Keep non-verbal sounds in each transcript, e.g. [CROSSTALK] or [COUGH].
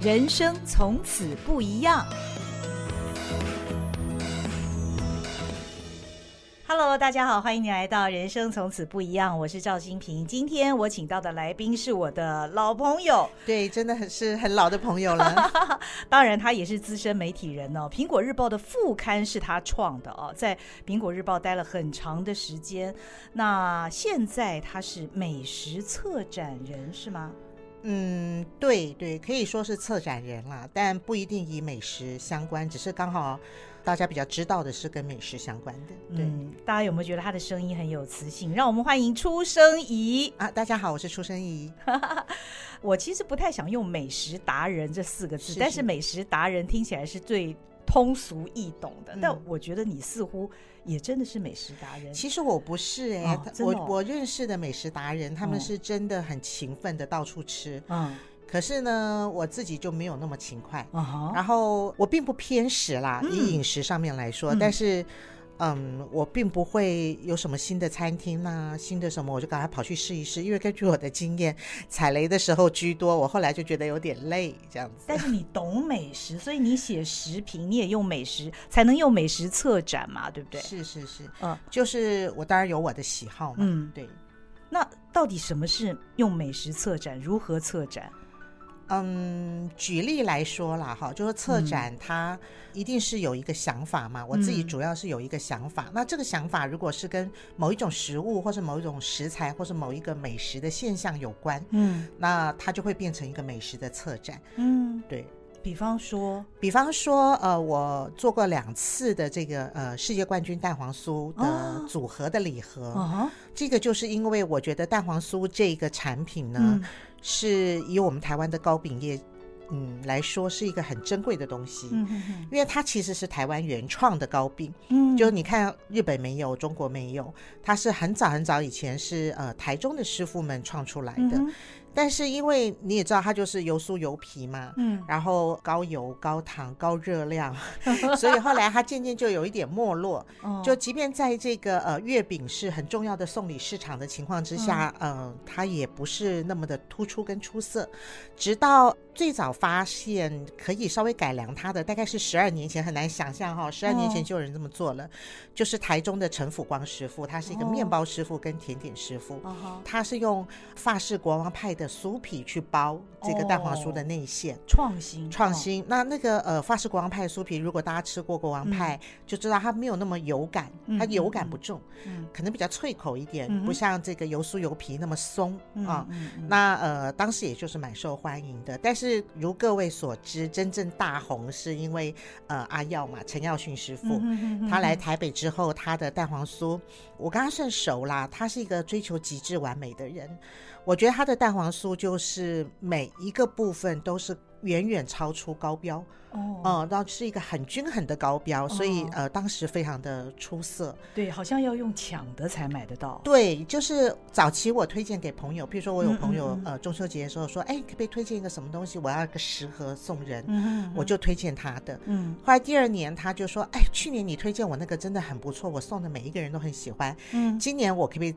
人生从此不一样。Hello，大家好，欢迎你来到《人生从此不一样》，我是赵新平。今天我请到的来宾是我的老朋友，对，真的很是很老的朋友了。[LAUGHS] 当然，他也是资深媒体人哦。苹果日报的副刊是他创的哦，在苹果日报待了很长的时间。那现在他是美食策展人是吗？嗯，对对，可以说是策展人啦，但不一定以美食相关，只是刚好。大家比较知道的是跟美食相关的，对，嗯、大家有没有觉得他的声音很有磁性？让我们欢迎出生仪啊！大家好，我是出生仪。[LAUGHS] 我其实不太想用“美食达人”这四个字，是是，但是“美食达人”听起来是最通俗易懂的。嗯、但我觉得你似乎也真的是美食达人。其实我不是哎、欸，哦哦、我我认识的美食达人，他们是真的很勤奋的到处吃。嗯。可是呢，我自己就没有那么勤快。Uh huh. 然后我并不偏食啦，嗯、以饮食上面来说。嗯、但是，嗯，我并不会有什么新的餐厅呐、啊，新的什么我就赶快跑去试一试。因为根据我的经验，踩雷的时候居多。我后来就觉得有点累，这样子。但是你懂美食，所以你写食评，你也用美食，才能用美食策展嘛，对不对？是是是，嗯，就是我当然有我的喜好嘛。嗯，对。那到底什么是用美食策展？如何策展？嗯，举例来说啦，哈，就是策展它一定是有一个想法嘛。嗯、我自己主要是有一个想法，嗯、那这个想法如果是跟某一种食物，或是某一种食材，或是某一个美食的现象有关，嗯，那它就会变成一个美食的策展。嗯，对。比方说，比方说，呃，我做过两次的这个呃世界冠军蛋黄酥的组合的礼盒，哦、这个就是因为我觉得蛋黄酥这个产品呢。嗯是以我们台湾的糕饼业，嗯来说是一个很珍贵的东西，嗯哼哼，因为它其实是台湾原创的糕饼，嗯，就你看日本没有，中国没有，它是很早很早以前是呃台中的师傅们创出来的。嗯但是因为你也知道，它就是油酥油皮嘛，嗯，然后高油、高糖、高热量，[LAUGHS] 所以后来它渐渐就有一点没落。哦、就即便在这个呃月饼是很重要的送礼市场的情况之下，嗯、呃，它也不是那么的突出跟出色。直到最早发现可以稍微改良它的，大概是十二年前，很难想象哈，十二年前就有人这么做了，哦、就是台中的陈辅光师傅，他是一个面包师傅跟甜点师傅，哦、他是用法式国王派的。酥皮去包这个蛋黄酥的内馅，创新创新。那那个呃法式国王派酥皮，如果大家吃过国王派，就知道它没有那么油感，它油感不重，可能比较脆口一点，不像这个油酥油皮那么松啊。那呃当时也就是蛮受欢迎的。但是如各位所知，真正大红是因为呃阿耀嘛，陈耀训师傅，他来台北之后，他的蛋黄酥，我跟他算熟啦，他是一个追求极致完美的人。我觉得他的蛋黄酥就是每一个部分都是远远超出高标哦，嗯，然后是一个很均衡的高标，所以呃，当时非常的出色。对，好像要用抢的才买得到。对，就是早期我推荐给朋友，比如说我有朋友、嗯嗯、呃中秋节的时候说，哎，可不可以推荐一个什么东西？我要一个十盒送人，嗯我就推荐他的。嗯，后来第二年他就说，哎，去年你推荐我那个真的很不错，我送的每一个人都很喜欢。嗯，今年我可不可以？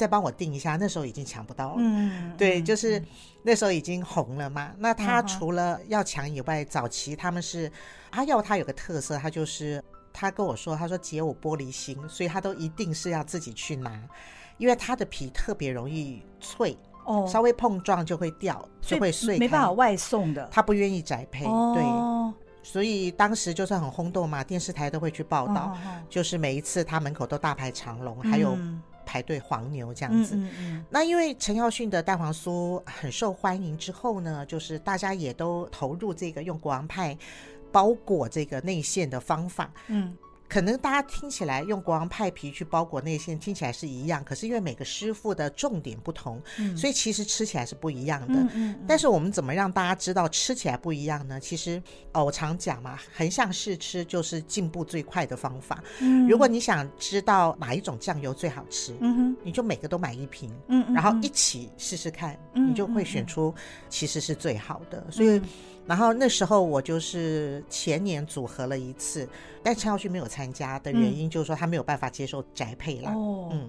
再帮我订一下，那时候已经抢不到了。嗯，对，就是那时候已经红了嘛。那他除了要抢以外，早期他们是阿耀，他有个特色，他就是他跟我说，他说姐我玻璃心，所以他都一定是要自己去拿，因为他的皮特别容易脆，哦，稍微碰撞就会掉，就会碎，没办法外送的。他不愿意宅配，对，所以当时就是很轰动嘛，电视台都会去报道，就是每一次他门口都大排长龙，还有。排队黄牛这样子，嗯嗯嗯，那因为陈耀迅的蛋黄酥很受欢迎之后呢，就是大家也都投入这个用国王派包裹这个内馅的方法，嗯。可能大家听起来用国王派皮去包裹内馅，听起来是一样，可是因为每个师傅的重点不同，嗯、所以其实吃起来是不一样的。嗯嗯嗯、但是我们怎么让大家知道吃起来不一样呢？其实哦，我常讲嘛，横向试吃就是进步最快的方法。嗯、如果你想知道哪一种酱油最好吃，嗯、你就每个都买一瓶，然后一起试试看，嗯、你就会选出其实是最好的。嗯、所以，然后那时候我就是前年组合了一次，但陈耀旭没有参参加的原因，就是说他没有办法接受宅配了。哦，嗯，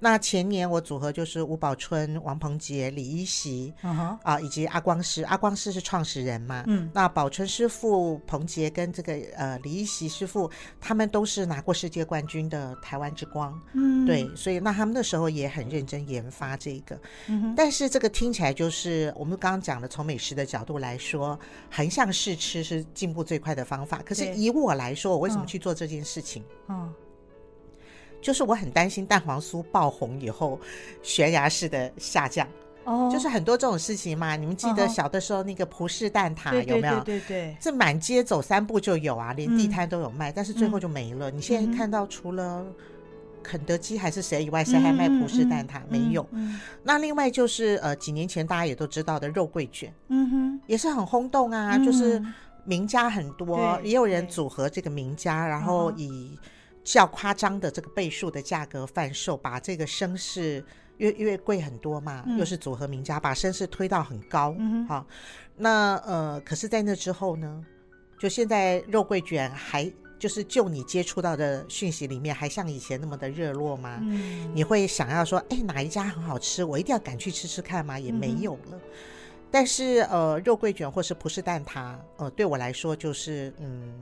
那前年我组合就是吴宝春、王鹏杰、李一席，啊、uh-huh. 以及阿光师。阿光师是创始人嘛？嗯，那宝春师傅、鹏杰跟这个呃李一席师傅，他们都是拿过世界冠军的台湾之光。嗯，对，所以那他们那时候也很认真研发这个。嗯哼，但是这个听起来就是我们刚刚讲的，从美食的角度来说，横向试吃是进步最快的方法。可是以我来说，我为什么去做这件事情？嗯，就是我很担心蛋黄酥爆红以后悬崖式的下降。哦，就是很多这种事情嘛。你们记得小的时候那个葡式蛋挞有没有？对对对，这满街走三步就有啊，连地摊都有卖，但是最后就没了。你现在看到除了肯德基还是谁以外，谁还卖葡式蛋挞？没有。那另外就是呃，几年前大家也都知道的肉桂卷，嗯哼，也是很轰动啊，就是。名家很多，也有人组合这个名家，然后以较夸张的这个倍数的价格贩售，把这个声势越越贵很多嘛，嗯、又是组合名家，把声势推到很高。好、嗯哼，那呃，可是，在那之后呢，就现在肉桂卷还就是就你接触到的讯息里面，还像以前那么的热络吗？嗯、你会想要说，哎，哪一家很好吃，我一定要赶去吃吃看吗？也没有了。嗯但是呃，肉桂卷或是葡式蛋挞，呃，对我来说就是嗯，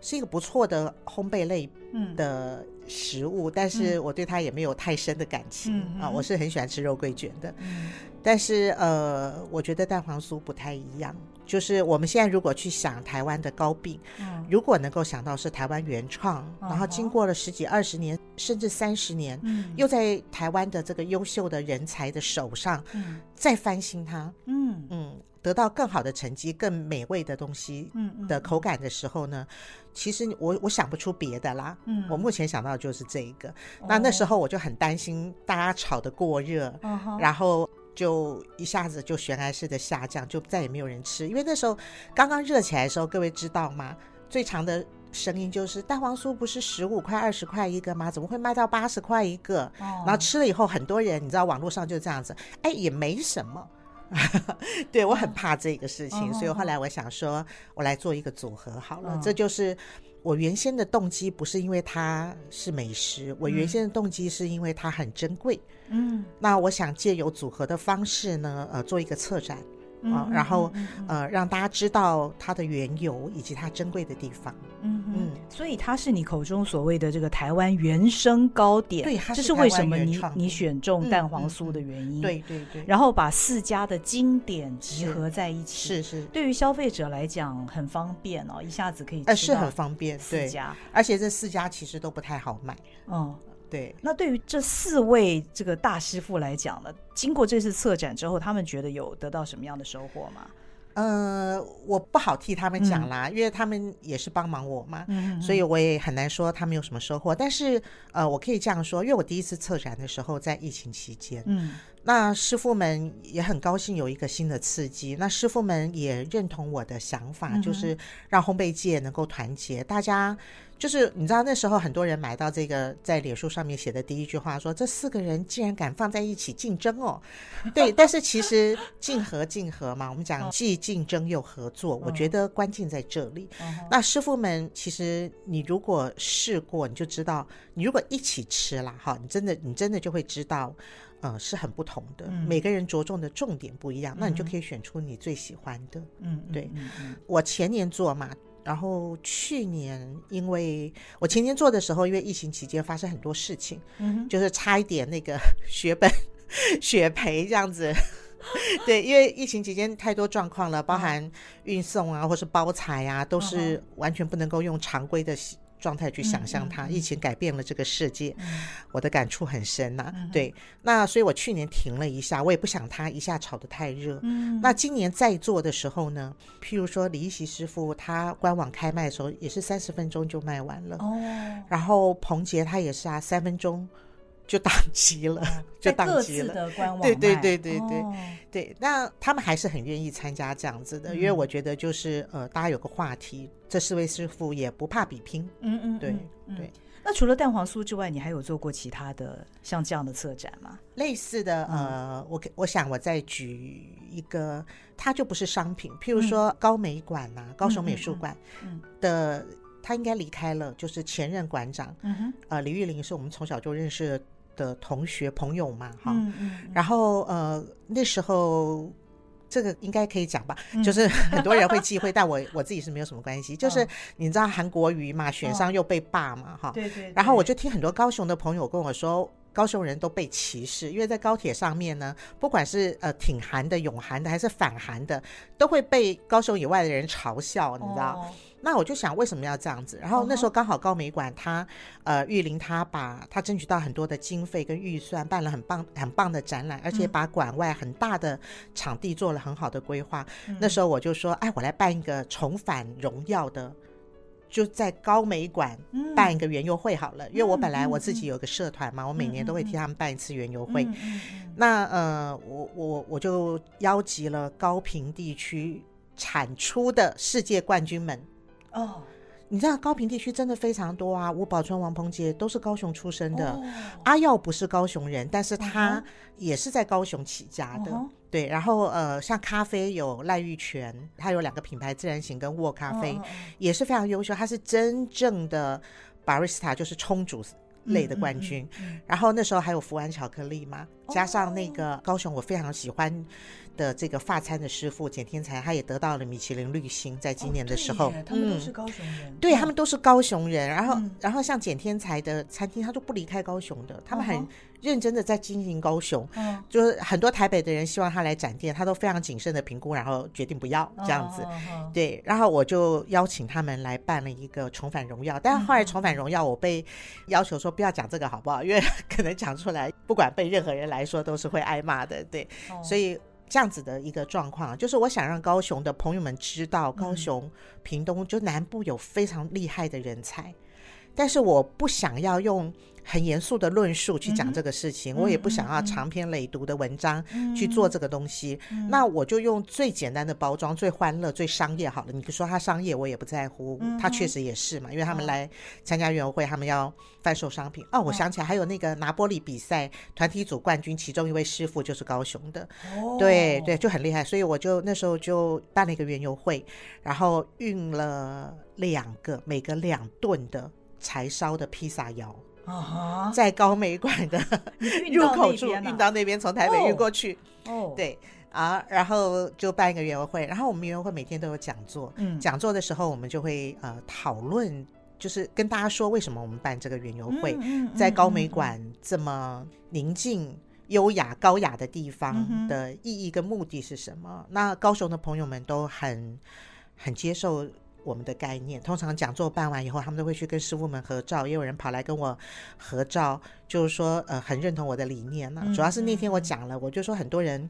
是一个不错的烘焙类的食物。嗯、但是我对它也没有太深的感情、嗯、啊。我是很喜欢吃肉桂卷的，嗯、但是呃，我觉得蛋黄酥不太一样。就是我们现在如果去想台湾的糕饼，嗯、如果能够想到是台湾原创，嗯、然后经过了十几二十年，甚至三十年，嗯、又在台湾的这个优秀的人才的手上，嗯、再翻新它，嗯嗯，得到更好的成绩、更美味的东西的口感的时候呢，嗯嗯、其实我我想不出别的啦。嗯、我目前想到的就是这一个。嗯、那那时候我就很担心大家炒得过热，嗯、然后。就一下子就悬崖式的下降，就再也没有人吃。因为那时候刚刚热起来的时候，各位知道吗？最长的声音就是蛋黄酥不是十五块、二十块一个吗？怎么会卖到八十块一个？哦、然后吃了以后，很多人你知道，网络上就这样子，哎，也没什么。[LAUGHS] 对，我很怕这个事情，哦、所以后来我想说，我来做一个组合好了。哦、这就是我原先的动机，不是因为它是美食，我原先的动机是因为它很珍贵。嗯，那我想借由组合的方式呢，呃，做一个策展。啊，然后呃，让大家知道它的缘由以及它珍贵的地方。嗯嗯，所以它是你口中所谓的这个台湾原生糕点。对，这是为什么你你选中蛋黄酥的原因。对对对。然后把四家的经典集合在一起。是是。对于消费者来讲很方便哦，一下子可以。呃，是很方便。四家，而且这四家其实都不太好买。嗯。对，那对于这四位这个大师傅来讲呢，经过这次策展之后，他们觉得有得到什么样的收获吗？呃，我不好替他们讲啦，嗯、因为他们也是帮忙我嘛，嗯、所以我也很难说他们有什么收获。但是呃，我可以这样说，因为我第一次策展的时候在疫情期间，嗯，那师傅们也很高兴有一个新的刺激，那师傅们也认同我的想法，嗯、就是让烘焙界能够团结，大家。就是你知道那时候很多人买到这个在脸书上面写的第一句话说，这四个人竟然敢放在一起竞争哦，对，但是其实竞合竞合嘛，我们讲既竞争又合作，我觉得关键在这里。那师傅们其实你如果试过，你就知道，你如果一起吃了哈，你真的你真的就会知道，呃，是很不同的，每个人着重的重点不一样，那你就可以选出你最喜欢的。嗯，对，我前年做嘛。然后去年，因为我前年做的时候，因为疫情期间发生很多事情，嗯、就是差一点那个 [LAUGHS] 血本血赔这样子。[LAUGHS] 对，因为疫情期间太多状况了，包含运送啊，或是包材啊，都是完全不能够用常规的。状态去想象它，疫情改变了这个世界，我的感触很深呐。对，那所以我去年停了一下，我也不想它一下炒得太热。那今年再做的时候呢，譬如说李一席师傅他官网开卖的时候也是三十分钟就卖完了。哦。然后彭杰他也是啊，三分钟。就宕机了，[LAUGHS] 就宕机了。对对对对对对，那他们还是很愿意参加这样子的，因为我觉得就是呃，大家有个话题，这四位师傅也不怕比拼。嗯嗯，对对。那除了蛋黄酥之外，你还有做过其他的像这样的策展吗？类似的，呃，我我想我再举一个，它就不是商品，譬如说高美馆呐，高雄美术馆的。他应该离开了，就是前任馆长，嗯哼，呃，李玉玲是我们从小就认识的同学朋友嘛，哈，嗯嗯，然后呃那时候。这个应该可以讲吧，嗯、就是很多人会忌讳，但我我自己是没有什么关系。[LAUGHS] 就是你知道韩国瑜嘛，选上又被罢嘛，哈、哦。对对。然后我就听很多高雄的朋友跟我说，高雄人都被歧视，因为在高铁上面呢，不管是呃挺韩的、永韩的，还是反韩的，都会被高雄以外的人嘲笑，你知道。哦那我就想为什么要这样子？然后那时候刚好高美馆他，呃，玉林他把他争取到很多的经费跟预算，办了很棒很棒的展览，而且把馆外很大的场地做了很好的规划。嗯、那时候我就说，哎，我来办一个重返荣耀的，就在高美馆办一个园游会好了。嗯、因为我本来我自己有个社团嘛，嗯、我每年都会替他们办一次园游会。嗯、那呃，我我我就邀集了高平地区产出的世界冠军们。哦，oh. 你知道高平地区真的非常多啊，吴宝春、王鹏杰都是高雄出生的。Oh. 阿耀不是高雄人，但是他也是在高雄起家的。Uh. 对，然后呃，像咖啡有赖玉泉，它有两个品牌，自然醒跟沃咖啡，uh. 也是非常优秀。它是真正的 barista，就是冲煮类的冠军。嗯嗯嗯、然后那时候还有福安巧克力嘛，加上那个高雄，我非常喜欢。的这个发餐的师傅简天才，他也得到了米其林绿星，在今年的时候，他们都是高雄人，对，他们都是高雄人。然后，然后像简天才的餐厅，他都不离开高雄的，他们很认真的在经营高雄。就是很多台北的人希望他来展店，他都非常谨慎的评估，然后决定不要这样子。对，然后我就邀请他们来办了一个重返荣耀，但是后来重返荣耀，我被要求说不要讲这个好不好？因为 [LAUGHS] 可能讲出来，不管被任何人来说都是会挨骂的。对，所以。这样子的一个状况，就是我想让高雄的朋友们知道，高雄、屏东就南部有非常厉害的人才，但是我不想要用。很严肃的论述去讲这个事情，嗯、我也不想要长篇累牍的文章去做这个东西。嗯、那我就用最简单的包装，最欢乐、最商业好了。你说他商业，我也不在乎，嗯、他确实也是嘛，因为他们来参加园游会，他们要贩售商品。哦，我想起来，还有那个拿玻璃比赛团体组冠军，其中一位师傅就是高雄的，哦、对对，就很厉害。所以我就那时候就办了一个园游会，然后运了两个，每个两吨的柴烧的披萨窑。Uh huh. 在高美馆的入口处运到那边，从台北运过去。哦，oh. oh. 对啊，然后就办一个园游会，然后我们园游会每天都有讲座。嗯，讲座的时候我们就会呃讨论，就是跟大家说为什么我们办这个园游会，在高美馆这么宁静、优雅、高雅的地方的意义跟目的是什么？那高雄的朋友们都很很接受。我们的概念，通常讲座办完以后，他们都会去跟师傅们合照，也有人跑来跟我合照，就是说，呃，很认同我的理念呢、啊。主要是那天我讲了，我就说很多人，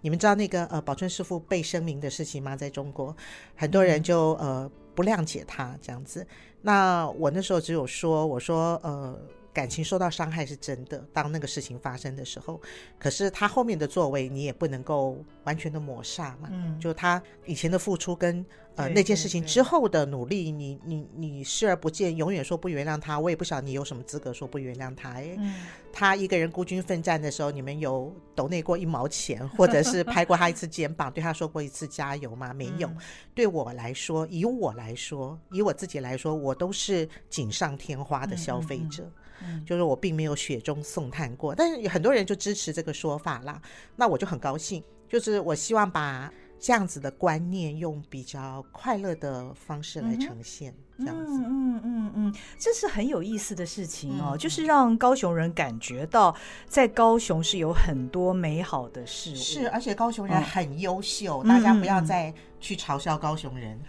你们知道那个呃宝春师傅被声明的事情吗？在中国，很多人就呃不谅解他这样子。那我那时候只有说，我说呃。感情受到伤害是真的，当那个事情发生的时候，可是他后面的作为你也不能够完全的抹煞嘛。嗯，就他以前的付出跟呃那件事情之后的努力，你你你视而不见，永远说不原谅他，我也不晓得你有什么资格说不原谅他。哎，嗯，他一个人孤军奋战的时候，你们有抖内过一毛钱，或者是拍过他一次肩膀，对他说过一次加油吗？[LAUGHS] 没有。嗯，对我来说，以我来说，以我自己来说，我都是锦上添花的消费者。嗯嗯嗯就是我并没有雪中送炭过，但是有很多人就支持这个说法啦，那我就很高兴。就是我希望把这样子的观念用比较快乐的方式来呈现。嗯这样子，嗯嗯嗯嗯，这是很有意思的事情哦，就是让高雄人感觉到在高雄是有很多美好的事物，是，而且高雄人很优秀，大家不要再去嘲笑高雄人。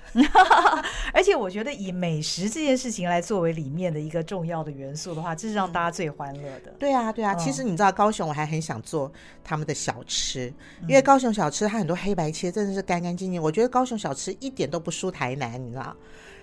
而且我觉得以美食这件事情来作为里面的一个重要的元素的话，这是让大家最欢乐的。对啊，对啊，其实你知道高雄，我还很想做他们的小吃，因为高雄小吃它很多黑白切真的是干干净净，我觉得高雄小吃一点都不输台南，你知道。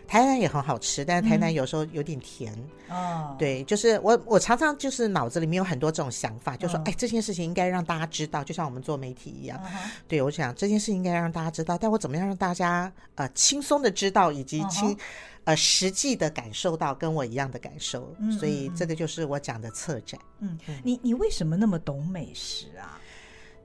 台南也很好吃，但是台南有时候有点甜。哦、嗯，对，就是我我常常就是脑子里面有很多这种想法，嗯、就说哎，这件事情应该让大家知道，就像我们做媒体一样。嗯、对，我想这件事情应该让大家知道，但我怎么样让大家呃轻松的知道，以及轻、嗯、呃实际的感受到跟我一样的感受。嗯、所以这个就是我讲的策展。嗯，嗯你你为什么那么懂美食啊？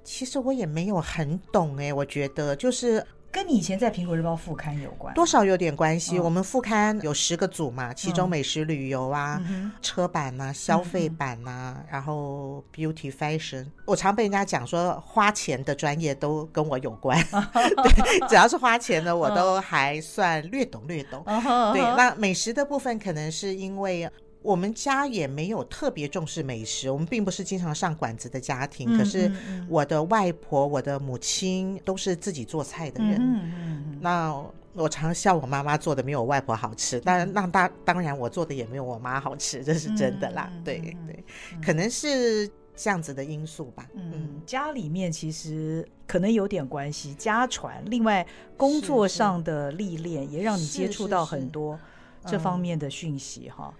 其实我也没有很懂哎、欸，我觉得就是。跟你以前在苹果日报副刊有关，多少有点关系。哦、我们副刊有十个组嘛，其中美食旅游啊、嗯、车版啊、消费版啊，嗯、然后 beauty fashion，我常被人家讲说花钱的专业都跟我有关。[LAUGHS] 对，只要是花钱的，我都还算略懂略懂。[LAUGHS] 对，那美食的部分可能是因为。我们家也没有特别重视美食，我们并不是经常上馆子的家庭。嗯、可是我的外婆、我的母亲都是自己做菜的人。那我常笑我妈妈做的没有我外婆好吃，当然那当当然我做的也没有我妈好吃，这是真的啦。嗯、对对，可能是这样子的因素吧。嗯，嗯家里面其实可能有点关系，家传。另外，工作上的历练也让你接触到很多这方面的讯息哈。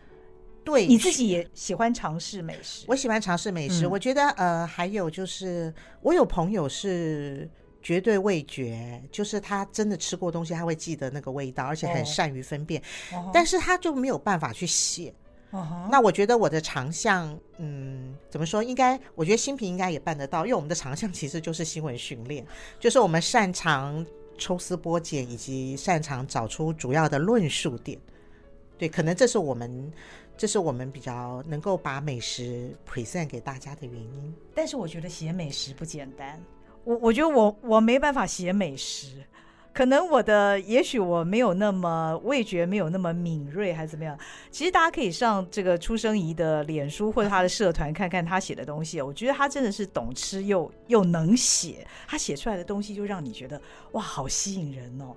对，你自己也喜欢尝试美食，我喜欢尝试美食。嗯、我觉得呃，还有就是，我有朋友是绝对味觉，就是他真的吃过东西，他会记得那个味道，而且很善于分辨。哦、但是他就没有办法去写。哦、那我觉得我的长项，嗯，怎么说？应该，我觉得心屏应该也办得到，因为我们的长项其实就是新闻训练，[LAUGHS] 就是我们擅长抽丝剥茧，以及擅长找出主要的论述点。对，可能这是我们。这是我们比较能够把美食 present 给大家的原因。但是我觉得写美食不简单，我我觉得我我没办法写美食，可能我的也许我没有那么味觉没有那么敏锐，还是怎么样？其实大家可以上这个初生仪的脸书或者他的社团看看他写的东西，我觉得他真的是懂吃又又能写，他写出来的东西就让你觉得哇，好吸引人哦。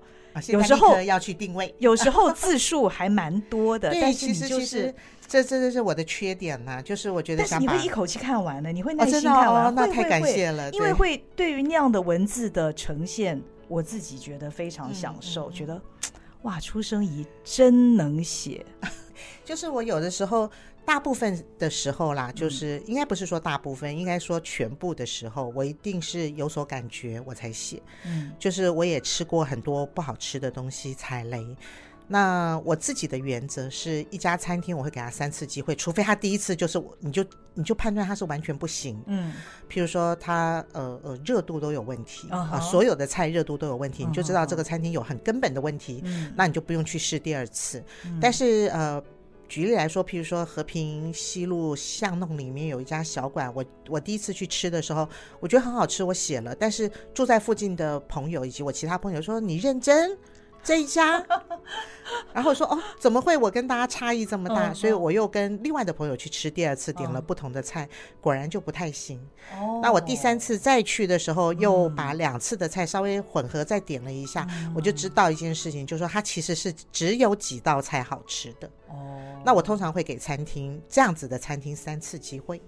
有时候要去定位，[LAUGHS] 有时候字数还蛮多的，[LAUGHS] 但其实就是这这这是我的缺点呢，就是我觉得但是你会一口气看完的，你会耐心看完，那太感谢了，因为会对于那样的文字的呈现，我自己觉得非常享受，觉得 [TSK] 哇，出生仪真能写，[LAUGHS] 就是我有的时候。大部分的时候啦，就是应该不是说大部分，应该说全部的时候，我一定是有所感觉我才写。嗯，就是我也吃过很多不好吃的东西，踩雷。那我自己的原则是一家餐厅，我会给他三次机会，除非他第一次就是我，你就你就判断他是完全不行。嗯，譬如说他呃呃热度都有问题啊，所有的菜热度都有问题，你就知道这个餐厅有很根本的问题。嗯，那你就不用去试第二次。但是呃。举例来说，譬如说和平西路巷弄里面有一家小馆，我我第一次去吃的时候，我觉得很好吃，我写了。但是住在附近的朋友以及我其他朋友说：“你认真。”这一家，[LAUGHS] 然后说哦，怎么会我跟大家差异这么大？所以我又跟另外的朋友去吃第二次，点了不同的菜，果然就不太行。那我第三次再去的时候，又把两次的菜稍微混合再点了一下，我就知道一件事情，就是说它其实是只有几道菜好吃的。哦，那我通常会给餐厅这样子的餐厅三次机会。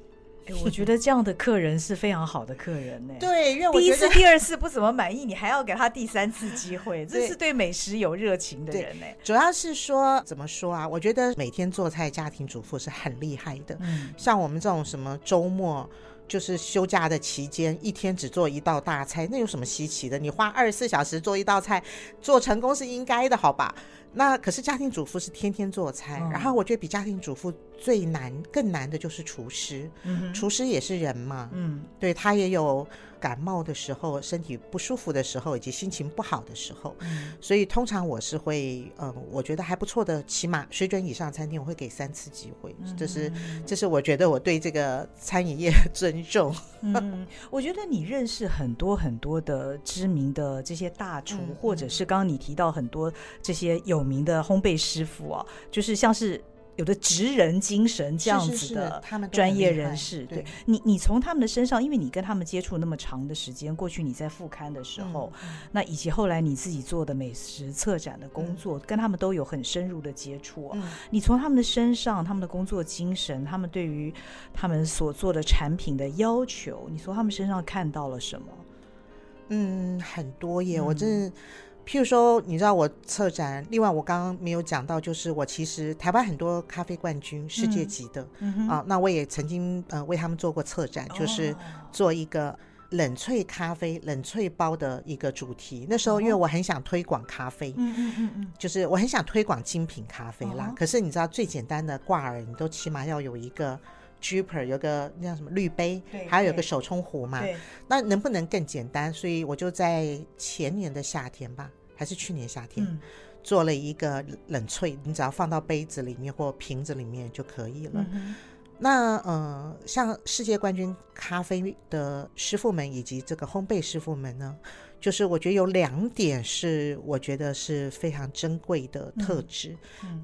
我觉得这样的客人是非常好的客人呢。[LAUGHS] 对，因为第一次、第二次不怎么满意，你还要给他第三次机会，这是对美食有热情的人呢。主要是说怎么说啊？我觉得每天做菜家庭主妇是很厉害的。嗯，像我们这种什么周末就是休假的期间，一天只做一道大菜，那有什么稀奇的？你花二十四小时做一道菜，做成功是应该的，好吧？那可是家庭主妇是天天做菜，然后我觉得比家庭主妇最难、更难的就是厨师。嗯，厨师也是人嘛，嗯，对，他也有感冒的时候、身体不舒服的时候，以及心情不好的时候。嗯，所以通常我是会，嗯，我觉得还不错的，起码水准以上的餐厅，我会给三次机会。这是，这是我觉得我对这个餐饮业尊重。嗯，[LAUGHS] 我觉得你认识很多很多的知名的这些大厨，或者是刚刚你提到很多这些有。有名的烘焙师傅啊，就是像是有的职人精神这样子的专业人士。对你，你从他们的身上，因为你跟他们接触那么长的时间，过去你在副刊的时候，嗯、那以及后来你自己做的美食策展的工作，嗯、跟他们都有很深入的接触、你从他们的身上，他们的工作精神，他们对于他们所做的产品的要求，你从他们身上看到了什么？嗯，很多耶，嗯、我真的。譬如说，你知道我策展，另外我刚刚没有讲到，就是我其实台湾很多咖啡冠军，世界级的、嗯、啊，那我也曾经呃为他们做过策展，就是做一个冷萃咖啡冷萃包的一个主题。那时候因为我很想推广咖啡，嗯嗯嗯嗯，就是我很想推广精品咖啡啦。可是你知道最简单的挂耳，你都起码要有一个。Juper 有个那叫什么滤杯，对还有有个手冲壶嘛。对，那能不能更简单？所以我就在前年的夏天吧，还是去年夏天，嗯、做了一个冷萃，你只要放到杯子里面或瓶子里面就可以了。嗯、那呃，像世界冠军咖啡的师傅们以及这个烘焙师傅们呢？就是我觉得有两点是我觉得是非常珍贵的特质。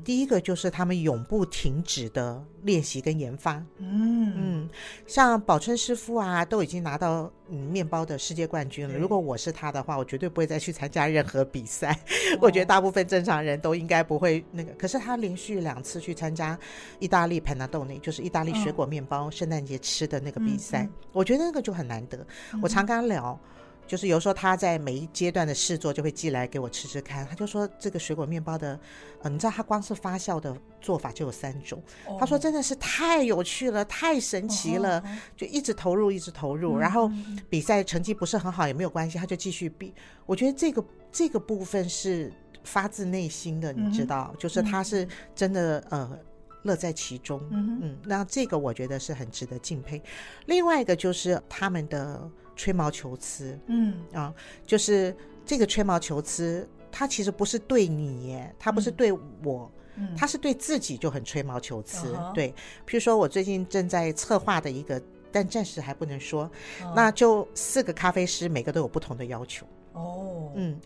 第一个就是他们永不停止的练习跟研发。嗯嗯，像宝春师傅啊，都已经拿到嗯面包的世界冠军了。如果我是他的话，我绝对不会再去参加任何比赛。哦、[LAUGHS] 我觉得大部分正常人都应该不会那个。可是他连续两次去参加意大利 Panettone，就是意大利水果面包，圣诞节吃的那个比赛，嗯嗯、我觉得那个就很难得。嗯、我常跟他聊。就是有时候他在每一阶段的试做就会寄来给我吃吃看，他就说这个水果面包的，呃，你知道他光是发酵的做法就有三种，哦、他说真的是太有趣了，太神奇了，哦、就一直投入，一直投入，嗯、然后比赛成绩不是很好也没有关系，他就继续比。我觉得这个这个部分是发自内心的，你知道，嗯、就是他是真的呃乐在其中，嗯嗯，那这个我觉得是很值得敬佩。另外一个就是他们的。吹毛求疵，嗯啊，就是这个吹毛求疵，他其实不是对你耶，它不是对我，嗯，他是对自己就很吹毛求疵。嗯、对，譬如说我最近正在策划的一个，但暂时还不能说，哦、那就四个咖啡师，每个都有不同的要求。哦，嗯。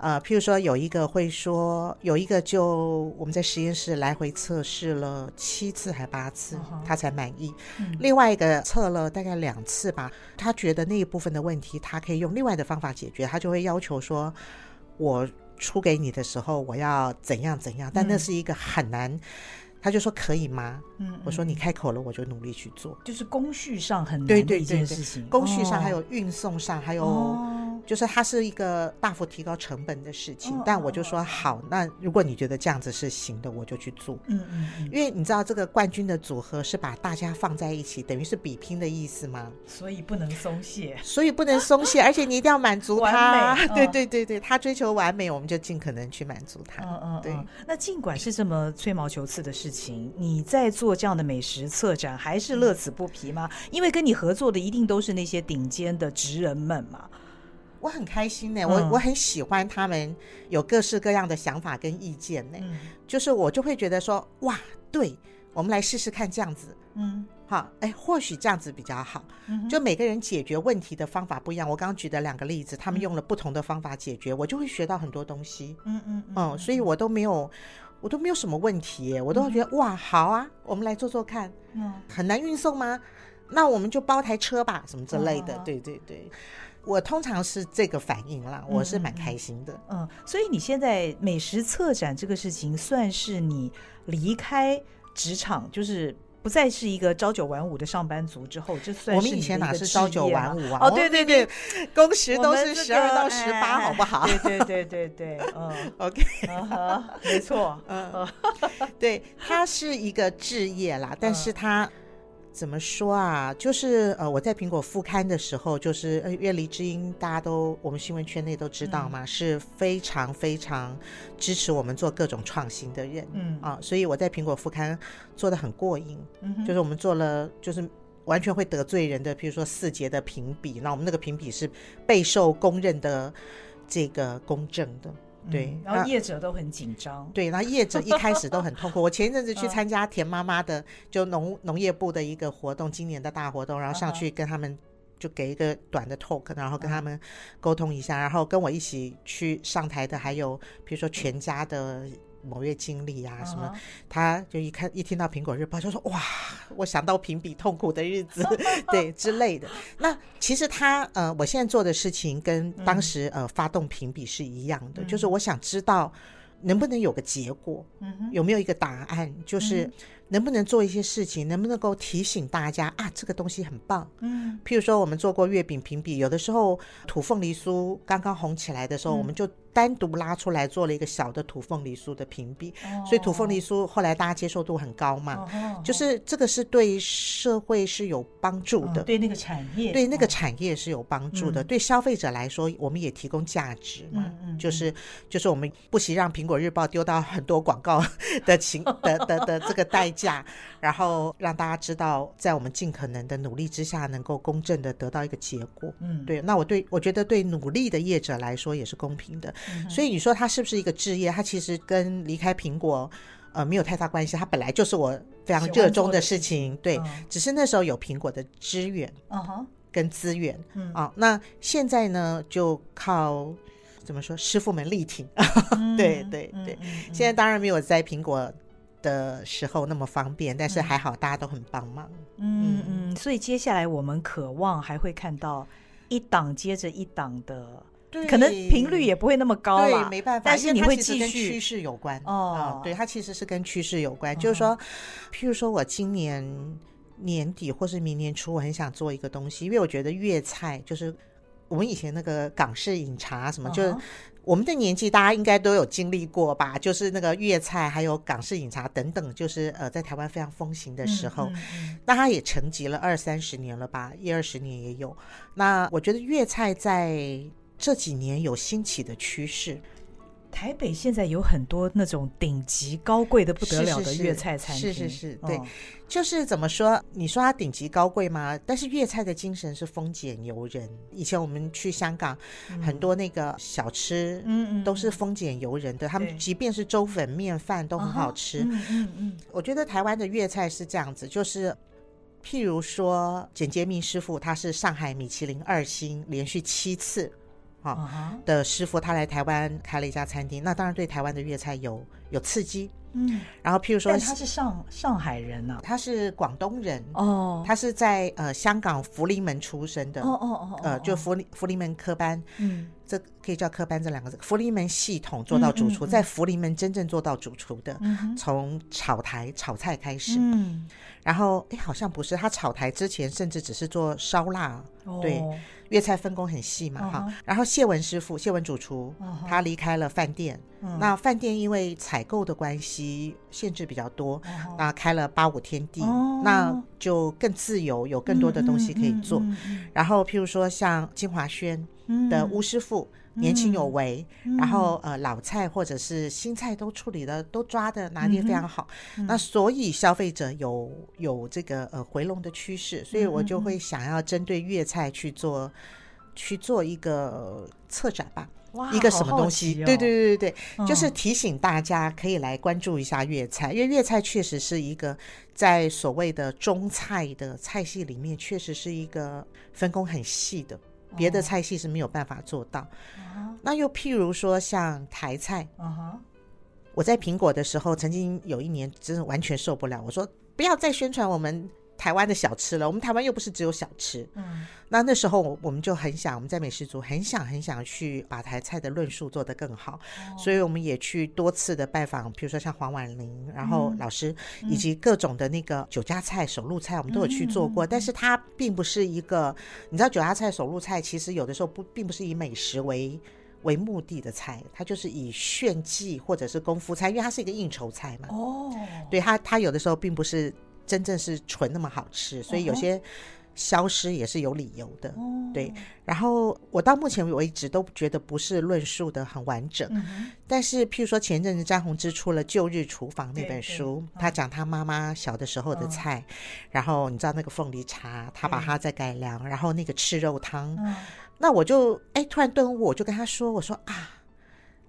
呃，譬如说有一个会说，有一个就我们在实验室来回测试了七次还八次，他才满意。嗯、另外一个测了大概两次吧，他觉得那一部分的问题他可以用另外的方法解决，他就会要求说，我出给你的时候我要怎样怎样，但那是一个很难。嗯他就说可以吗？嗯，我说你开口了，我就努力去做。就是工序上很难的一件事情，工序上还有运送上，还有就是它是一个大幅提高成本的事情。但我就说好，那如果你觉得这样子是行的，我就去做。嗯嗯，因为你知道这个冠军的组合是把大家放在一起，等于是比拼的意思吗？所以不能松懈，所以不能松懈，[LAUGHS] 而且你一定要满足他。对对对对，他追求完美，我们就尽可能去满足他。嗯嗯，对。那尽管是这么吹毛求疵的事情，你在做这样的美食策展，还是乐此不疲吗？因为跟你合作的一定都是那些顶尖的职人们嘛。我很开心呢，嗯、我我很喜欢他们有各式各样的想法跟意见呢。嗯、就是我就会觉得说，哇，对，我们来试试看这样子。嗯，好，哎，或许这样子比较好。嗯、就每个人解决问题的方法不一样。我刚刚举的两个例子，他们用了不同的方法解决，嗯、我就会学到很多东西。嗯嗯嗯，嗯，所以我都没有。我都没有什么问题，我都觉得、嗯、哇，好啊，我们来做做看。嗯，很难运送吗？那我们就包台车吧，什么之类的。嗯、对对对，我通常是这个反应啦，我是蛮开心的。嗯，所以你现在美食策展这个事情，算是你离开职场，就是。不再是一个朝九晚五的上班族之后，这算是我们以前哪是朝九晚五啊？哦，对对对，工时都是十二到十八，好不好？对对对对对，嗯，OK，没错，嗯，对，它是一个置业啦，但是它。怎么说啊？就是呃，我在苹果副刊的时候，就是呃，月离之音大家都我们新闻圈内都知道嘛，嗯、是非常非常支持我们做各种创新的人，嗯啊，所以我在苹果副刊做的很过瘾，嗯，就是我们做了就是完全会得罪人的，比如说四节的评比，那我们那个评比是备受公认的这个公正的。对，然后业者都很紧张。对，然后业者一开始都很痛苦。[LAUGHS] 我前一阵子去参加田妈妈的，就农农业部的一个活动，今年的大活动，然后上去跟他们就给一个短的 talk，然后跟他们沟通一下，然后跟我一起去上台的还有，比如说全家的。某月经历啊，什么，uh. 他就一看一听到苹果日报就说哇，我想到评比痛苦的日子，[LAUGHS] 对之类的。那其实他呃，我现在做的事情跟当时呃发动评比是一样的，嗯、就是我想知道能不能有个结果，有没有一个答案，就是能不能做一些事情，能不能够提醒大家啊，这个东西很棒。嗯，譬如说我们做过月饼评比，有的时候土凤梨酥刚刚红起来的时候，嗯、我们就。单独拉出来做了一个小的土凤梨酥的评比，哦、所以土凤梨酥后来大家接受度很高嘛，哦、就是这个是对社会是有帮助的，哦、对那个产业，对那个产业是有帮助的，哦、对消费者来说，我们也提供价值嘛，嗯嗯、就是就是我们不惜让苹果日报丢到很多广告的情的的的，的这个代价，然后让大家知道，在我们尽可能的努力之下，能够公正的得到一个结果。嗯，对。那我对我觉得对努力的业者来说也是公平的。嗯、所以你说他是不是一个置业？他其实跟离开苹果呃没有太大关系。他本来就是我非常热衷的事情。对、嗯，只是那时候有苹果的资源，嗯哼，跟资源，嗯啊，那现在呢就靠。怎么说？师傅们力挺，[LAUGHS] 嗯、对对对。现在当然没有在苹果的时候那么方便，嗯、但是还好大家都很帮忙。嗯嗯，所以接下来我们渴望还会看到一档接着一档的，可能频率也不会那么高了，没办法。但是你会继续，跟趋势有关哦、嗯。对，它其实是跟趋势有关，哦、就是说，譬如说我今年年底或是明年初，我很想做一个东西，因为我觉得粤菜就是。我们以前那个港式饮茶什么，就是我们的年纪，大家应该都有经历过吧？就是那个粤菜，还有港式饮茶等等，就是呃，在台湾非常风行的时候，那它也沉寂了二三十年了吧，一二十年也有。那我觉得粤菜在这几年有兴起的趋势。台北现在有很多那种顶级高贵的不得了的粤菜餐厅，是是是，对，哦、就是怎么说？你说它顶级高贵吗？但是粤菜的精神是丰俭由人。以前我们去香港，嗯、很多那个小吃，嗯嗯，都是丰俭由人的。他们即便是粥粉面饭都很好吃。嗯嗯嗯，我觉得台湾的粤菜是这样子，就是譬如说简洁明师傅，他是上海米其林二星，连续七次。好、哦 uh-huh. 的师傅，他来台湾开了一家餐厅，那当然对台湾的粤菜有有刺激。嗯，然后譬如说，他是上上海人呢、啊，他是广东人哦，oh. 他是在呃香港福临门出生的哦哦哦，呃就福福临门科班，嗯，这可以叫科班这两个字，福临门系统做到主厨，嗯嗯嗯、在福临门真正做到主厨的，嗯、从炒台炒菜开始，嗯，然后哎好像不是，他炒台之前甚至只是做烧腊，oh. 对。粤菜分工很细嘛，哈、uh-huh.，然后谢文师傅、谢文主厨，uh-huh. 他离开了饭店，uh-huh. 那饭店因为采购的关系限制比较多，uh-huh. 那开了八五天地，uh-huh. 那就更自由，有更多的东西可以做。Uh-huh. 然后譬如说像金华轩的吴师傅。Uh-huh. 年轻有为，嗯、然后呃老菜或者是新菜都处理的都抓的拿捏非常好，嗯、那所以消费者有有这个呃回笼的趋势，所以我就会想要针对粤菜去做、嗯、去做一个策展吧，哇，一个什么东西？哦、对对对对对、嗯，就是提醒大家可以来关注一下粤菜，因为粤菜确实是一个在所谓的中菜的菜系里面，确实是一个分工很细的。别的菜系是没有办法做到，uh-huh. 那又譬如说像台菜，uh-huh. 我在苹果的时候，曾经有一年真的完全受不了，我说不要再宣传我们。台湾的小吃了，我们台湾又不是只有小吃。嗯，那那时候我们就很想，我们在美食组很想很想去把台菜的论述做得更好，哦，所以我们也去多次的拜访，比如说像黄婉玲，然后老师，嗯，以及各种的那个酒家菜、手路菜，我们都有去做过。嗯，但是它并不是一个，你知道酒家菜、手路菜，其实有的时候不并不是以美食为为目的的菜，它就是以炫技或者是功夫菜，因为它是一个应酬菜嘛。哦，对它它有的时候并不是。真正是纯那么好吃，所以有些消失也是有理由的。哦、对，然后我到目前为止都觉得不是论述的很完整。嗯、但是，譬如说前阵子张宏志出了《旧日厨房》那本书，他讲他妈妈小的时候的菜，哦、然后你知道那个凤梨茶，他把它再改良，然后那个赤肉汤，嗯、那我就哎突然顿悟，我就跟他说：“我说啊。”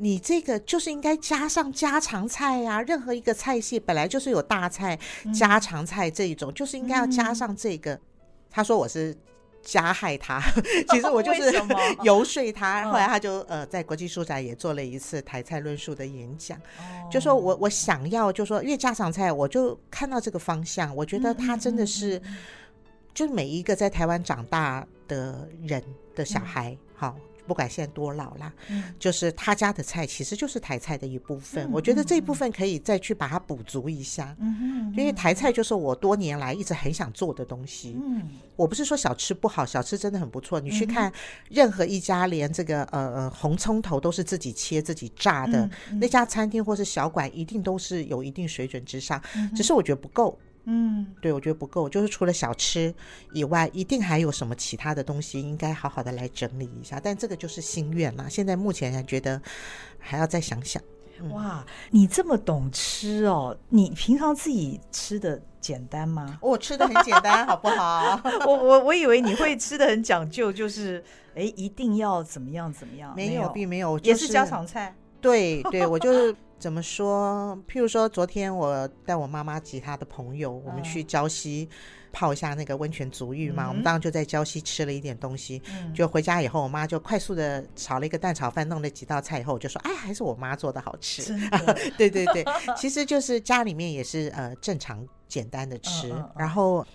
你这个就是应该加上家常菜呀、啊，任何一个菜系本来就是有大菜、嗯、家常菜这一种，就是应该要加上这个。嗯、他说我是加害他，[LAUGHS] 其实我就是 [LAUGHS] 游说他。后来他就呃在国际书展也做了一次台菜论述的演讲，哦、就说我我想要就说因为家常菜，我就看到这个方向，我觉得他真的是，嗯、就是每一个在台湾长大的人的小孩，好、嗯。不管现在多老啦，嗯，就是他家的菜其实就是台菜的一部分。嗯、我觉得这一部分可以再去把它补足一下，因为台菜就是我多年来一直很想做的东西。嗯，我不是说小吃不好，小吃真的很不错。你去看任何一家连这个呃呃红葱头都是自己切自己炸的、嗯、那家餐厅或是小馆，一定都是有一定水准之上。嗯、只是我觉得不够。嗯，对，我觉得不够，就是除了小吃以外，一定还有什么其他的东西应该好好的来整理一下。但这个就是心愿啦，现在目前还觉得还要再想想。哇，你这么懂吃哦？你平常自己吃的简单吗？我吃的很简单，好不好？[LAUGHS] 我我我以为你会吃的很讲究，就是哎，一定要怎么样怎么样？没有，并没有，也是家常菜。对对，我就是怎么说？譬如说，昨天我带我妈妈及她的朋友，我们去礁溪。泡一下那个温泉足浴嘛，嗯、我们当时就在礁溪吃了一点东西，嗯、就回家以后，我妈就快速的炒了一个蛋炒饭，弄了几道菜以后，我就说，哎，还是我妈做的好吃。[LAUGHS] 对对对，其实就是家里面也是呃正常简单的吃，然后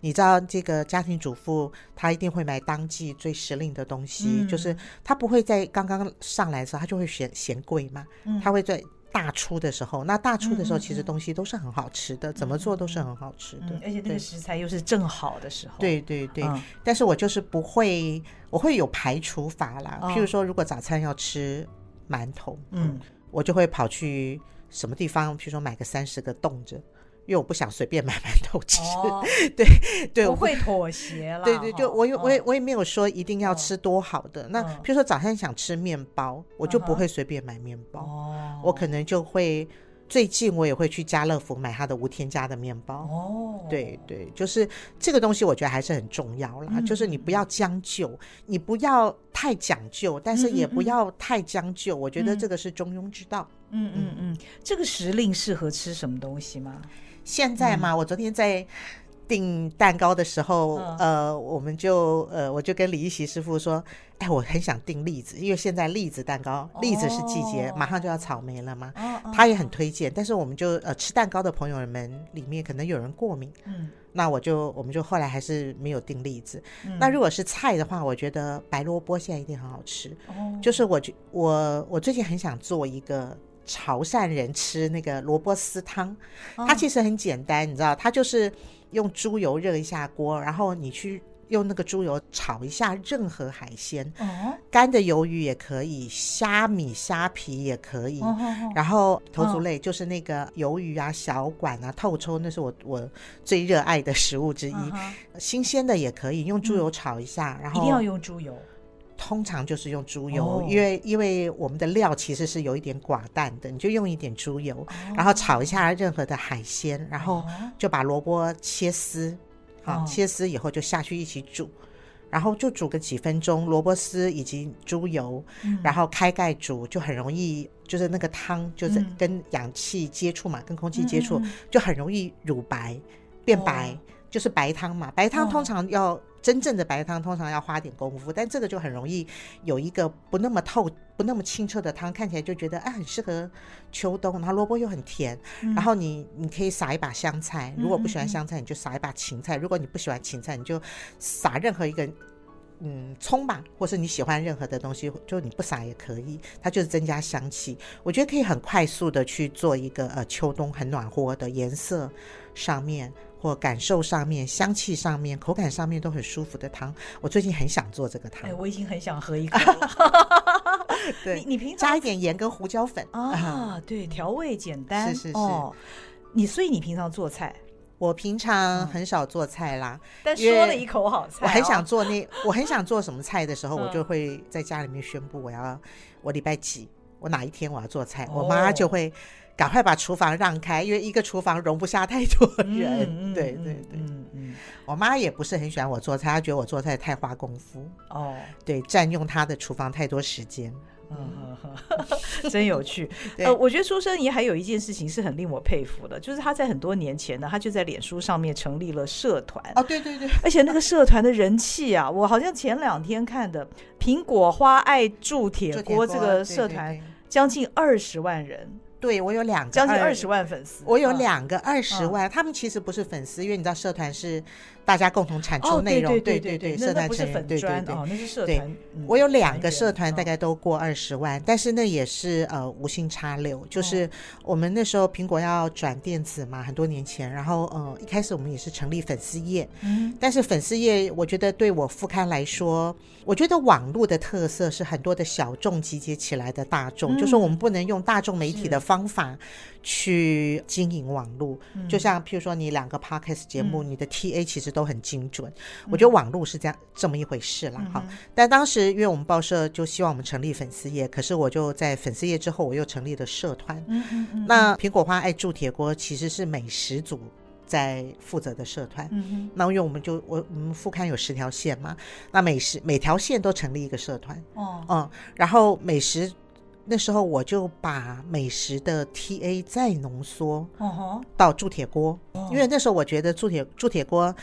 你知道这个家庭主妇她一定会买当季最时令的东西，嗯、就是她不会在刚刚上来的时候她就会嫌嫌贵嘛，她会在。大出的时候，那大出的时候，其实东西都是很好吃的，嗯、怎么做都是很好吃的，嗯、而且那个食材又是正好的时候。对对对，嗯、但是我就是不会，我会有排除法啦。哦、譬如说，如果早餐要吃馒头，嗯，我就会跑去什么地方，譬如说买个三十个冻着。因为我不想随便买馒头吃，哦、对对，我会妥协了。对对，就我也、哦、我也我也没有说一定要吃多好的。哦、那比如说早上想吃面包，哦、我就不会随便买面包。哦，我可能就会最近我也会去家乐福买它的无添加的面包。哦，对对，就是这个东西我觉得还是很重要啦。嗯、就是你不要将就，你不要太讲究，但是也不要太将就。我觉得这个是中庸之道。嗯嗯嗯，这个时令适合吃什么东西吗？现在嘛，嗯、我昨天在订蛋糕的时候，嗯、呃，我们就呃，我就跟李一席师傅说，哎，我很想订栗子，因为现在栗子蛋糕，栗子是季节，哦、马上就要草莓了嘛。哦、他也很推荐，但是我们就呃，吃蛋糕的朋友们里面可能有人过敏，嗯，那我就我们就后来还是没有订栗子。嗯、那如果是菜的话，我觉得白萝卜现在一定很好吃。哦，就是我觉我我最近很想做一个。潮汕人吃那个萝卜丝汤，它其实很简单，你知道，它就是用猪油热一下锅，然后你去用那个猪油炒一下任何海鲜，干的鱿鱼也可以，虾米、虾皮也可以，然后头足类就是那个鱿鱼啊、小管啊、透抽，那是我我最热爱的食物之一，新鲜的也可以，用猪油炒一下，然后一定要用猪油。通常就是用猪油，哦、因为因为我们的料其实是有一点寡淡的，你就用一点猪油，哦、然后炒一下任何的海鲜，然后就把萝卜切丝，好、哦、切丝以后就下去一起煮，然后就煮个几分钟，萝卜丝以及猪油，嗯、然后开盖煮，就很容易就是那个汤就是跟氧气接触嘛，嗯、跟空气接触就很容易乳白变白，哦、就是白汤嘛，白汤通常要。真正的白汤通常要花点功夫，但这个就很容易有一个不那么透、不那么清澈的汤，看起来就觉得哎，很适合秋冬。然后萝卜又很甜，嗯、然后你你可以撒一把香菜，如果不喜欢香菜，你就撒一把芹菜；如果你不喜欢芹菜，你就撒任何一个嗯葱吧，或是你喜欢任何的东西，就你不撒也可以，它就是增加香气。我觉得可以很快速的去做一个呃秋冬很暖和的颜色上面。或感受上面、香气上面、口感上面都很舒服的汤，我最近很想做这个汤。哎，我已经很想喝一口 [LAUGHS] 了。对，[LAUGHS] 你你平常加一点盐跟胡椒粉啊？对，调味简单。是是是。你所以你平常做菜？我平常很少做菜啦，但说了一口好菜。我很想做那，我很想做什么菜的时候，我就会在家里面宣布我要我礼拜几，我哪一天我要做菜，我妈就会。赶快把厨房让开，因为一个厨房容不下太多人。嗯、[LAUGHS] 对对对，嗯嗯，我妈也不是很喜欢我做菜，她觉得我做菜太花功夫。哦，对，占用她的厨房太多时间。嗯，[LAUGHS] 真有趣。[LAUGHS] 呃，我觉得苏生怡还有一件事情是很令我佩服的，就是他在很多年前呢，他就在脸书上面成立了社团。哦，对对对，而且那个社团的人气啊，我好像前两天看的苹果花爱铸铁锅这个社团，将近二十万人。对，我有两个将近二十万粉丝，我有两个二十万，他们其实不是粉丝，因为你知道社团是大家共同产出内容，对对对，社团成员，对对对，那是社团。我有两个社团，大概都过二十万，但是那也是呃无心插柳，就是我们那时候苹果要转电子嘛，很多年前，然后呃一开始我们也是成立粉丝页，嗯，但是粉丝页我觉得对我副刊来说，我觉得网络的特色是很多的小众集结起来的大众，就是我们不能用大众媒体的方。方法去经营网络，就像譬如说，你两个 podcast 节目，你的 TA 其实都很精准。我觉得网络是这样这么一回事啦。哈、嗯。但当时因为我们报社就希望我们成立粉丝页，可是我就在粉丝页之后，我又成立了社团。嗯嗯嗯。那苹果花爱铸铁锅其实是美食组在负责的社团。那因为我们就我我们副刊有十条线嘛，那美食每条线都成立一个社团。哦。嗯，然后美食。那时候我就把美食的 TA 再浓缩到铸铁锅，因为那时候我觉得铸铁铸铁锅，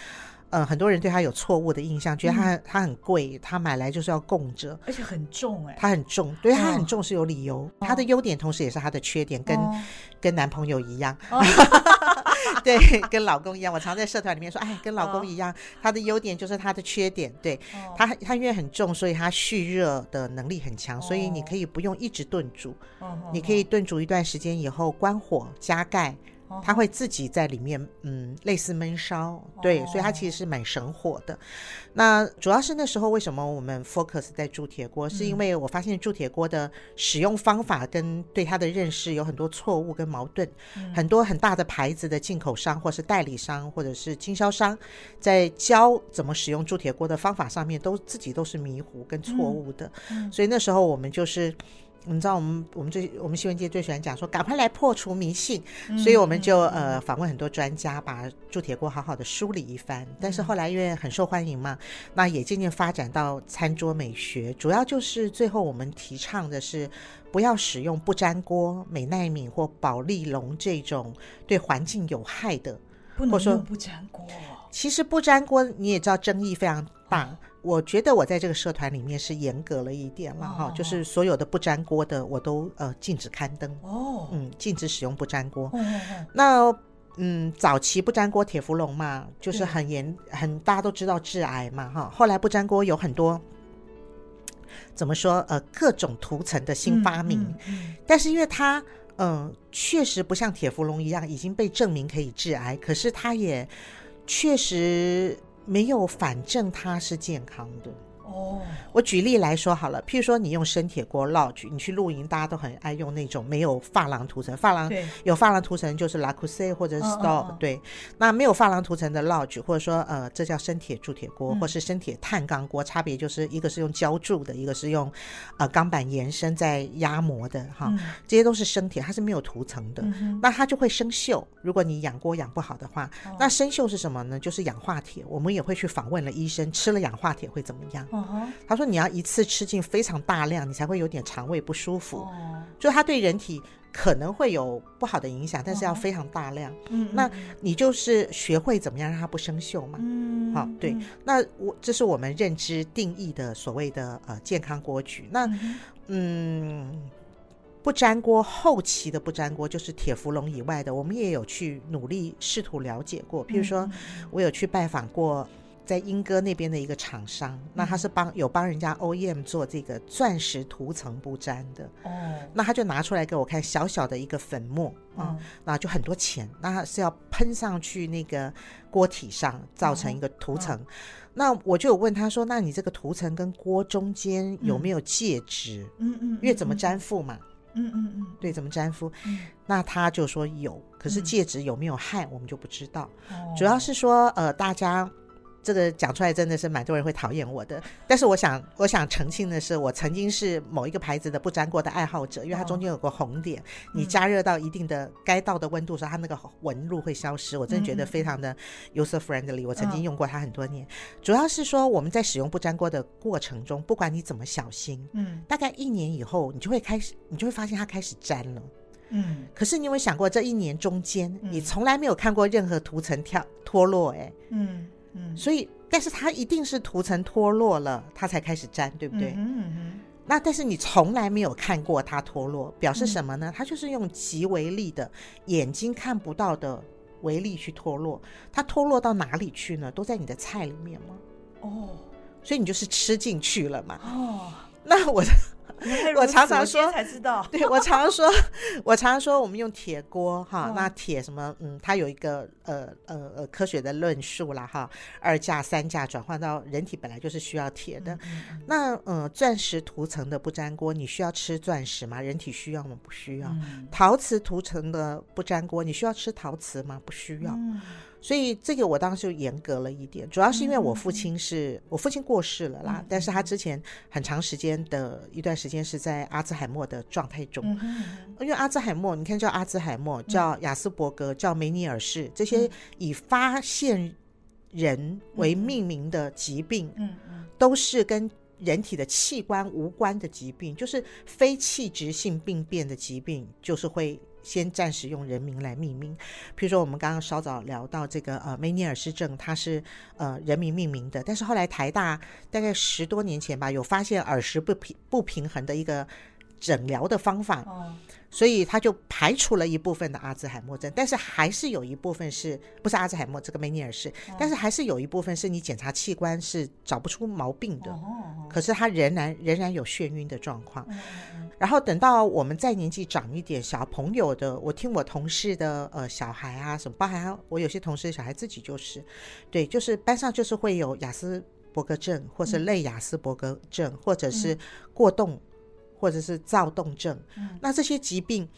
呃，很多人对它有错误的印象，觉得它它很贵，它买来就是要供着，而且很重哎，它很重，对，它很重是有理由，它的优点同时也是它的缺点，跟跟男朋友一样。[LAUGHS] [LAUGHS] 对，跟老公一样，我常在社团里面说，哎，跟老公一样，他的优点就是他的缺点。对，他，他因为很重，所以他蓄热的能力很强，所以你可以不用一直炖煮，你可以炖煮一段时间以后关火加盖。它会自己在里面，嗯，类似闷烧，对，所以它其实是蛮省火的。那主要是那时候为什么我们 focus 在铸铁锅，是因为我发现铸铁锅的使用方法跟对它的认识有很多错误跟矛盾，很多很大的牌子的进口商或是代理商或者是经销商，在教怎么使用铸铁锅的方法上面，都自己都是迷糊跟错误的。所以那时候我们就是。你知道我们我们最我们新闻界最喜欢讲说，赶快来破除迷信，嗯、所以我们就呃访问很多专家，把铸铁锅好好的梳理一番。但是后来因为很受欢迎嘛，那也渐渐发展到餐桌美学，主要就是最后我们提倡的是不要使用不粘锅、美耐皿或保利龙这种对环境有害的，不能用不粘锅。其实不粘锅你也知道争议非常大。哦我觉得我在这个社团里面是严格了一点了哈，就是所有的不粘锅的我都呃禁止刊登哦，嗯，禁止使用不粘锅。那嗯，早期不粘锅铁氟龙嘛，就是很严很大家都知道致癌嘛哈。后来不粘锅有很多怎么说呃各种涂层的新发明，但是因为它嗯确实不像铁氟龙一样已经被证明可以致癌，可是它也确实。没有反正它是健康的。哦，我举例来说好了，譬如说你用生铁锅 Lodge，你去露营，大家都很爱用那种没有珐琅涂层，珐琅有珐琅涂层就是 Le Creuset 或者 Staub，对，那没有珐琅涂层的 Lodge，或者说呃，这叫生铁铸铁锅，嗯、或是生铁碳钢锅，差别就是一个是用浇铸的，一个是用呃钢板延伸在压磨的哈，嗯、这些都是生铁，它是没有涂层的，嗯、那它就会生锈。如果你养锅养不好的话，哦、那生锈是什么呢？就是氧化铁。我们也会去访问了医生，吃了氧化铁会怎么样？哦他说：“你要一次吃进非常大量，你才会有点肠胃不舒服。Oh. 就它对人体可能会有不好的影响，但是要非常大量。嗯、oh. 那你就是学会怎么样让它不生锈嘛。嗯，好，对。那我这是我们认知定义的所谓的呃健康锅具。那、mm hmm. 嗯，不粘锅后期的不粘锅就是铁氟龙以外的，我们也有去努力试图了解过。譬如说，我有去拜访过。”在英歌那边的一个厂商，那他是帮有帮人家 OEM 做这个钻石涂层不粘的哦，那他就拿出来给我看，小小的一个粉末啊，嗯、那就很多钱，那他是要喷上去那个锅体上，造成一个涂层。那我就有问他说，那你这个涂层跟锅中间有没有介质？嗯嗯，因为怎么粘附嘛？嗯嗯嗯，对，怎么粘附？嗯、那他就说有，可是介质有没有害，我们就不知道。哦、主要是说，呃，大家。这个讲出来真的是蛮多人会讨厌我的，但是我想我想澄清的是，我曾经是某一个牌子的不粘锅的爱好者，因为它中间有个红点，你加热到一定的该到的温度时候，它那个纹路会消失。我真的觉得非常的 user friendly，我曾经用过它很多年。主要是说我们在使用不粘锅的过程中，不管你怎么小心，嗯，大概一年以后，你就会开始，你就会发现它开始粘了，嗯。可是你有没有想过，这一年中间，你从来没有看过任何涂层跳脱落，哎，嗯。嗯，所以，但是它一定是涂层脱落了，它才开始粘，对不对？嗯嗯。嗯，那但是你从来没有看过它脱落，表示什么呢？嗯、它就是用极微粒的眼睛看不到的微粒去脱落。它脱落到哪里去呢？都在你的菜里面吗？哦，所以你就是吃进去了嘛。哦，那我。我常常说，才知道。[LAUGHS] 对，我常常说，我常常说，我们用铁锅哈，那铁什么，嗯，它有一个呃呃呃科学的论述了哈，二价三价转换到人体本来就是需要铁的。那呃钻石涂层的不粘锅，你需要吃钻石吗？人体需要吗？不需要。陶瓷涂层的不粘锅，你需要吃陶瓷吗？不需要。所以这个我当时就严格了一点，主要是因为我父亲是、嗯、我父亲过世了啦，嗯、但是他之前很长时间的一段时间是在阿兹海默的状态中，因为阿兹海默，你看叫阿兹海默，叫亚斯伯格，叫梅尼尔氏，这些以发现人为命名的疾病，嗯嗯、都是跟人体的器官无关的疾病，就是非器质性病变的疾病，就是会。先暂时用人名来命名，譬如说我们刚刚稍早聊到这个呃梅尼尔氏症，它是呃人名命名的，但是后来台大大概十多年前吧，有发现耳石不平不平衡的一个诊疗的方法。哦所以他就排除了一部分的阿兹海默症，但是还是有一部分是不是阿兹海默这个梅尼尔氏，哦、但是还是有一部分是你检查器官是找不出毛病的，哦、可是他仍然仍然有眩晕的状况。嗯、然后等到我们再年纪长一点，小朋友的，我听我同事的呃小孩啊什么，包含我有些同事的小孩自己就是，对，就是班上就是会有雅斯伯格症，或是类雅斯伯格症，嗯、或者是过动。或者是躁动症，嗯、那这些疾病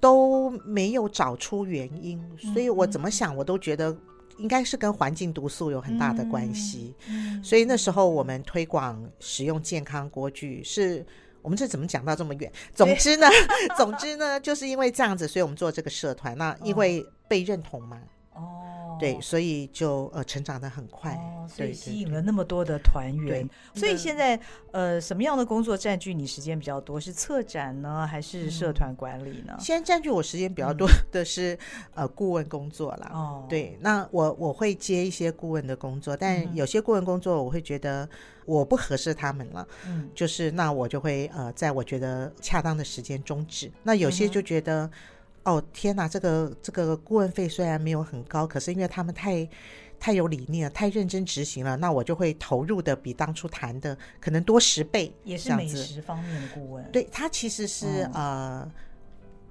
都没有找出原因，嗯、所以我怎么想，我都觉得应该是跟环境毒素有很大的关系。嗯嗯、所以那时候我们推广使用健康锅具，是我们这怎么讲到这么远？[LAUGHS] 总之呢，总之呢，就是因为这样子，所以我们做这个社团，那因为被认同嘛。哦。对，所以就呃成长的很快，哦，所以吸引了那么多的团员。所以现在呃什么样的工作占据你时间比较多？是策展呢，还是社团管理呢？现在占据我时间比较多的是呃顾问工作啦。哦，对，那我我会接一些顾问的工作，但有些顾问工作我会觉得我不合适他们了，嗯，就是那我就会呃在我觉得恰当的时间终止。那有些就觉得。哦天哪，这个这个顾问费虽然没有很高，可是因为他们太太有理念，太认真执行了，那我就会投入的比当初谈的可能多十倍。也是美食方面的顾问，对，他其实是、哦、呃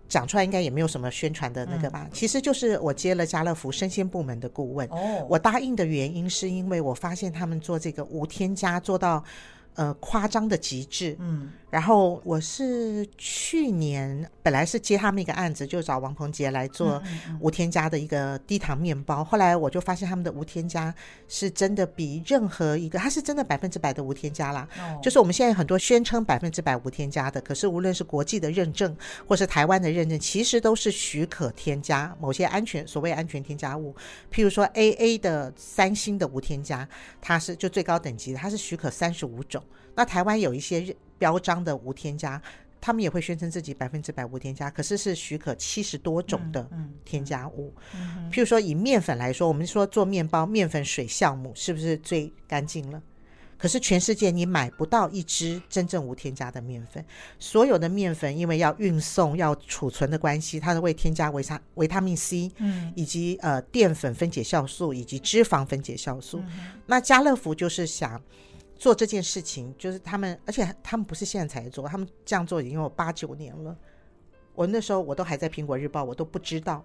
讲出来应该也没有什么宣传的那个吧，嗯、其实就是我接了家乐福生鲜部门的顾问。哦，我答应的原因是因为我发现他们做这个无添加做到。呃，夸张的极致。嗯，然后我是去年本来是接他们一个案子，就找王鹏杰来做无添加的一个低糖面包。后来我就发现他们的无添加是真的比任何一个，它是真的百分之百的无添加啦。哦，就是我们现在很多宣称百分之百无添加的，可是无论是国际的认证或是台湾的认证，其实都是许可添加某些安全所谓安全添加物。譬如说 AA 的三星的无添加，它是就最高等级的，它是许可三十五种。那台湾有一些标章的无添加，他们也会宣称自己百分之百无添加，可是是许可七十多种的添加物。嗯嗯嗯、譬如说以面粉来说，我们说做面包，面粉、水、酵母是不是最干净了？可是全世界你买不到一支真正无添加的面粉，所有的面粉因为要运送、要储存的关系，它都会添加维他维他命 C，嗯，以及呃淀粉分解酵素以及脂肪分解酵素。嗯、那家乐福就是想。做这件事情，就是他们，而且他们不是现在才做，他们这样做已经有八九年了。我那时候我都还在苹果日报，我都不知道。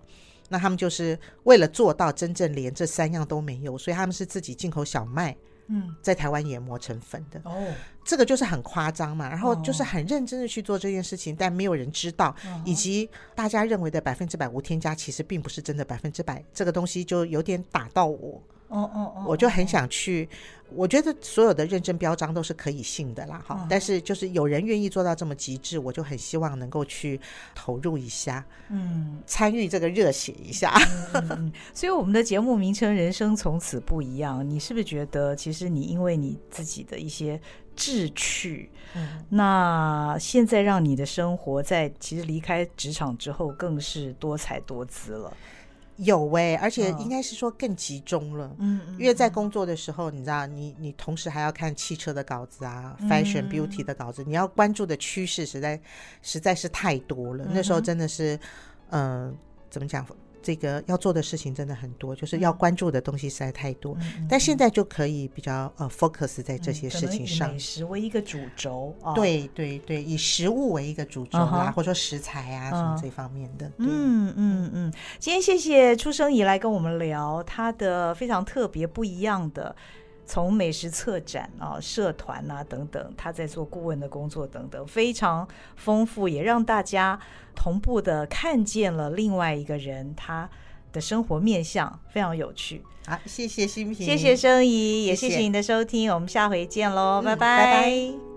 那他们就是为了做到真正连这三样都没有，所以他们是自己进口小麦，嗯，在台湾研磨成粉的。哦，这个就是很夸张嘛。然后就是很认真的去做这件事情，但没有人知道，以及大家认为的百分之百无添加，其实并不是真的百分之百。这个东西就有点打到我。哦哦哦，我就很想去。我觉得所有的认证标章都是可以信的啦，哈。但是就是有人愿意做到这么极致，我就很希望能够去投入一下，嗯，参与这个热血一下。嗯嗯、所以我们的节目名称《人生从此不一样》，你是不是觉得其实你因为你自己的一些志趣，嗯，那现在让你的生活在其实离开职场之后更是多彩多姿了？有哎、欸，而且应该是说更集中了。嗯，因为在工作的时候，你知道，你你同时还要看汽车的稿子啊、嗯、，fashion beauty 的稿子，你要关注的趋势实在实在是太多了。嗯、那时候真的是，嗯、呃，怎么讲？这个要做的事情真的很多，就是要关注的东西实在太多。嗯、但现在就可以比较呃 focus 在这些事情上，以美食为一个主轴。哦、对对对，以食物为一个主轴啊，uh huh、或者说食材啊、uh 什么这方面的。嗯嗯嗯，今天谢谢出生以来跟我们聊他的非常特别不一样的。从美食策展啊、社团啊等等，他在做顾问的工作等等，非常丰富，也让大家同步的看见了另外一个人，他的生活面相，非常有趣。好，谢谢新平，谢谢生怡，也谢谢您的收听，我们下回见喽，拜拜。拜拜。